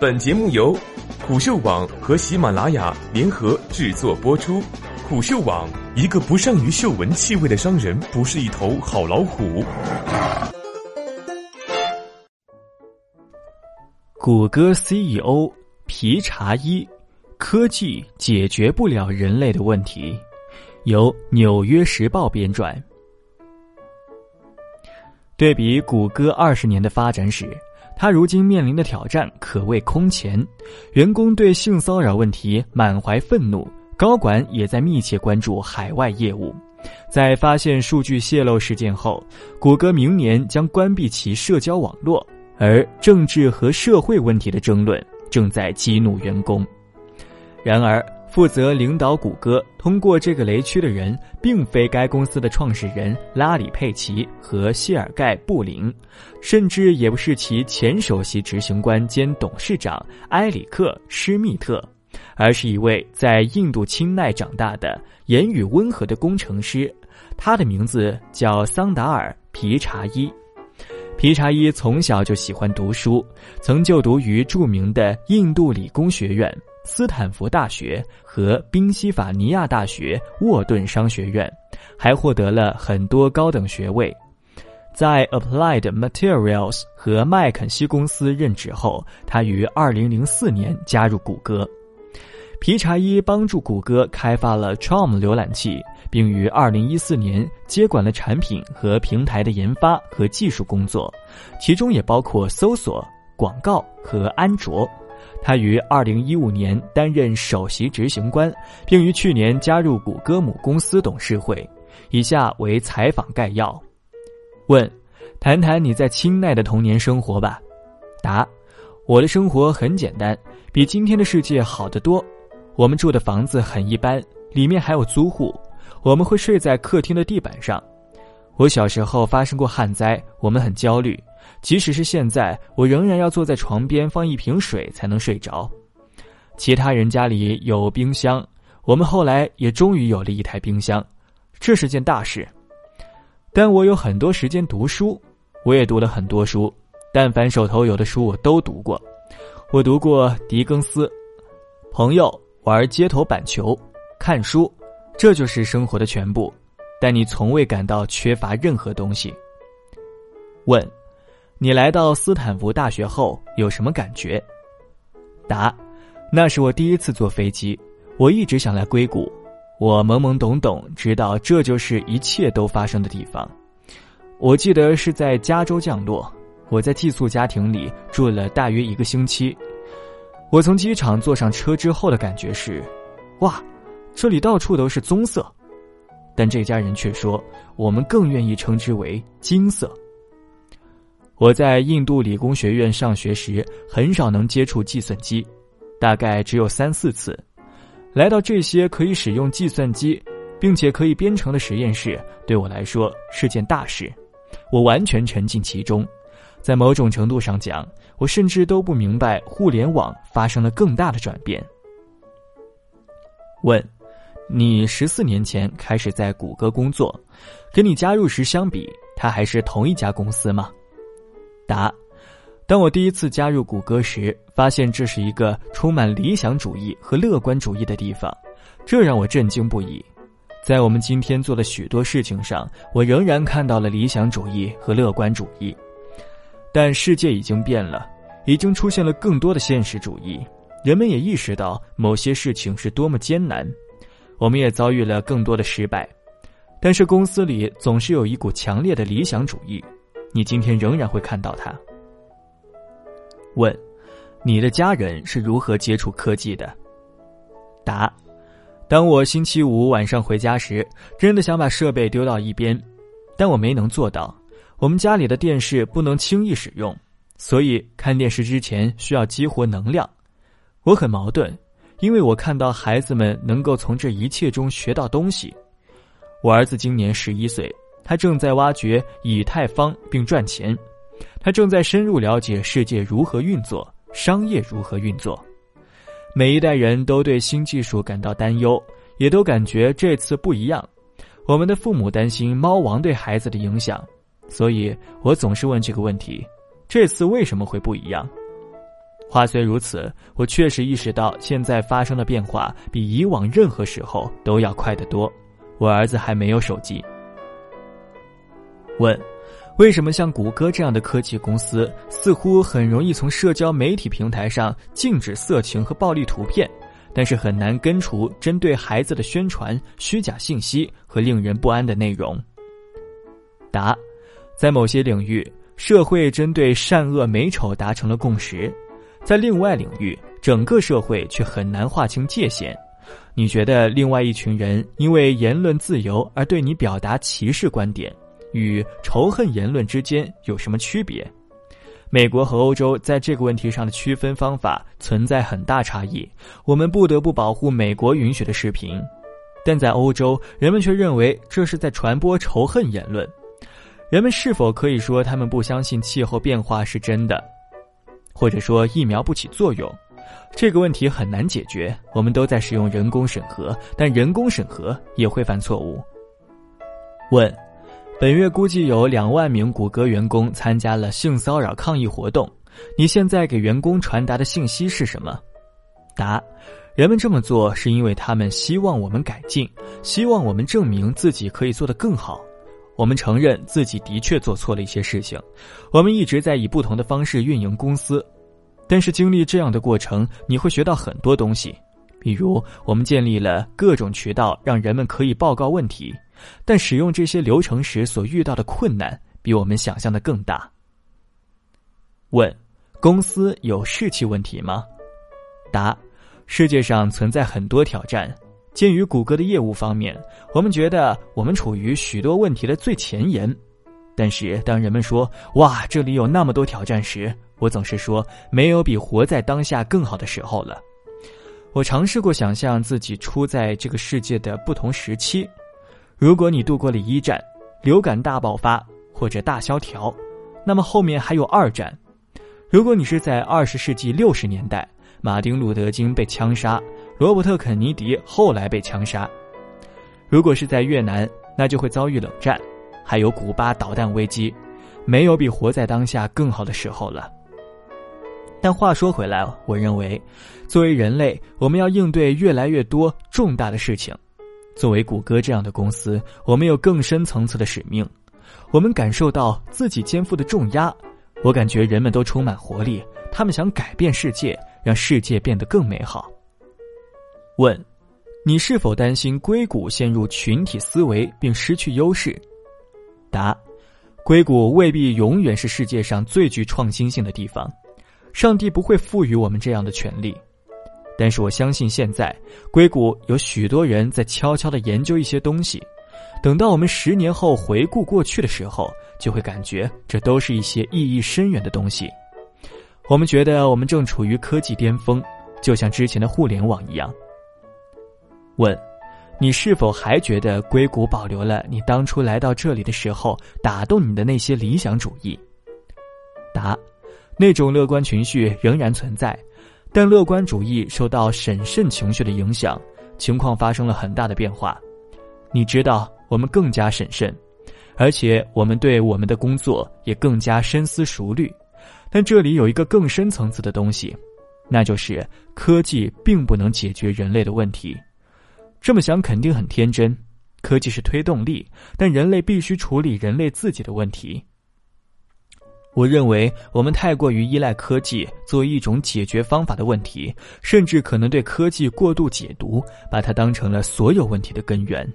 本节目由虎嗅网和喜马拉雅联合制作播出。虎嗅网：一个不善于嗅闻气味的商人，不是一头好老虎。谷歌 CEO 皮查伊，科技解决不了人类的问题。由《纽约时报》编撰。对比谷歌二十年的发展史。他如今面临的挑战可谓空前，员工对性骚扰问题满怀愤怒，高管也在密切关注海外业务。在发现数据泄露事件后，谷歌明年将关闭其社交网络，而政治和社会问题的争论正在激怒员工。然而，负责领导谷歌通过这个雷区的人，并非该公司的创始人拉里·佩奇和谢尔盖·布林，甚至也不是其前首席执行官兼董事长埃里克·施密特，而是一位在印度钦奈长大的言语温和的工程师，他的名字叫桑达尔·皮查伊。皮查伊从小就喜欢读书，曾就读于著名的印度理工学院。斯坦福大学和宾夕法尼亚大学沃顿商学院，还获得了很多高等学位。在 Applied Materials 和麦肯锡公司任职后，他于2004年加入谷歌。皮查伊帮助谷歌开发了 Chrome 浏览器，并于2014年接管了产品和平台的研发和技术工作，其中也包括搜索、广告和安卓。他于二零一五年担任首席执行官，并于去年加入谷歌母公司董事会。以下为采访概要：问，谈谈你在清奈的童年生活吧。答，我的生活很简单，比今天的世界好得多。我们住的房子很一般，里面还有租户。我们会睡在客厅的地板上。我小时候发生过旱灾，我们很焦虑。即使是现在，我仍然要坐在床边放一瓶水才能睡着。其他人家里有冰箱，我们后来也终于有了一台冰箱，这是件大事。但我有很多时间读书，我也读了很多书，但凡手头有的书我都读过。我读过狄更斯，朋友玩街头板球，看书，这就是生活的全部。但你从未感到缺乏任何东西。问。你来到斯坦福大学后有什么感觉？答：那是我第一次坐飞机。我一直想来硅谷，我懵懵懂懂知道这就是一切都发生的地方。我记得是在加州降落。我在寄宿家庭里住了大约一个星期。我从机场坐上车之后的感觉是：哇，这里到处都是棕色。但这家人却说，我们更愿意称之为金色。我在印度理工学院上学时，很少能接触计算机，大概只有三四次。来到这些可以使用计算机，并且可以编程的实验室，对我来说是件大事。我完全沉浸其中，在某种程度上讲，我甚至都不明白互联网发生了更大的转变。问：你十四年前开始在谷歌工作，跟你加入时相比，它还是同一家公司吗？答：当我第一次加入谷歌时，发现这是一个充满理想主义和乐观主义的地方，这让我震惊不已。在我们今天做的许多事情上，我仍然看到了理想主义和乐观主义。但世界已经变了，已经出现了更多的现实主义，人们也意识到某些事情是多么艰难，我们也遭遇了更多的失败。但是公司里总是有一股强烈的理想主义。你今天仍然会看到他。问：你的家人是如何接触科技的？答：当我星期五晚上回家时，真的想把设备丢到一边，但我没能做到。我们家里的电视不能轻易使用，所以看电视之前需要激活能量。我很矛盾，因为我看到孩子们能够从这一切中学到东西。我儿子今年十一岁。他正在挖掘以太坊并赚钱，他正在深入了解世界如何运作，商业如何运作。每一代人都对新技术感到担忧，也都感觉这次不一样。我们的父母担心猫王对孩子的影响，所以我总是问这个问题：这次为什么会不一样？话虽如此，我确实意识到现在发生的变化比以往任何时候都要快得多。我儿子还没有手机。问：为什么像谷歌这样的科技公司似乎很容易从社交媒体平台上禁止色情和暴力图片，但是很难根除针对孩子的宣传、虚假信息和令人不安的内容？答：在某些领域，社会针对善恶美丑达成了共识。在另外领域，整个社会却很难划清界限。你觉得另外一群人因为言论自由而对你表达歧视观点，与仇恨言论之间有什么区别？美国和欧洲在这个问题上的区分方法存在很大差异。我们不得不保护美国允许的视频，但在欧洲，人们却认为这是在传播仇恨言论。人们是否可以说他们不相信气候变化是真的？或者说疫苗不起作用，这个问题很难解决。我们都在使用人工审核，但人工审核也会犯错误。问：本月估计有两万名谷歌员工参加了性骚扰抗议活动，你现在给员工传达的信息是什么？答：人们这么做是因为他们希望我们改进，希望我们证明自己可以做得更好。我们承认自己的确做错了一些事情，我们一直在以不同的方式运营公司，但是经历这样的过程，你会学到很多东西。比如，我们建立了各种渠道，让人们可以报告问题，但使用这些流程时所遇到的困难比我们想象的更大。问：公司有士气问题吗？答：世界上存在很多挑战。鉴于谷歌的业务方面，我们觉得我们处于许多问题的最前沿。但是当人们说“哇，这里有那么多挑战”时，我总是说没有比活在当下更好的时候了。我尝试过想象自己处在这个世界的不同时期。如果你度过了一战，流感大爆发或者大萧条，那么后面还有二战。如果你是在二十世纪六十年代，马丁·路德·金被枪杀。罗伯特·肯尼迪后来被枪杀。如果是在越南，那就会遭遇冷战，还有古巴导弹危机，没有比活在当下更好的时候了。但话说回来，我认为，作为人类，我们要应对越来越多重大的事情。作为谷歌这样的公司，我们有更深层次的使命。我们感受到自己肩负的重压。我感觉人们都充满活力，他们想改变世界，让世界变得更美好。问：你是否担心硅谷陷入群体思维并失去优势？答：硅谷未必永远是世界上最具创新性的地方，上帝不会赋予我们这样的权利。但是我相信，现在硅谷有许多人在悄悄的研究一些东西，等到我们十年后回顾过去的时候，就会感觉这都是一些意义深远的东西。我们觉得我们正处于科技巅峰，就像之前的互联网一样。问：你是否还觉得硅谷保留了你当初来到这里的时候打动你的那些理想主义？答：那种乐观情绪仍然存在，但乐观主义受到审慎情绪的影响，情况发生了很大的变化。你知道，我们更加审慎，而且我们对我们的工作也更加深思熟虑。但这里有一个更深层次的东西，那就是科技并不能解决人类的问题。这么想肯定很天真，科技是推动力，但人类必须处理人类自己的问题。我认为我们太过于依赖科技作为一种解决方法的问题，甚至可能对科技过度解读，把它当成了所有问题的根源。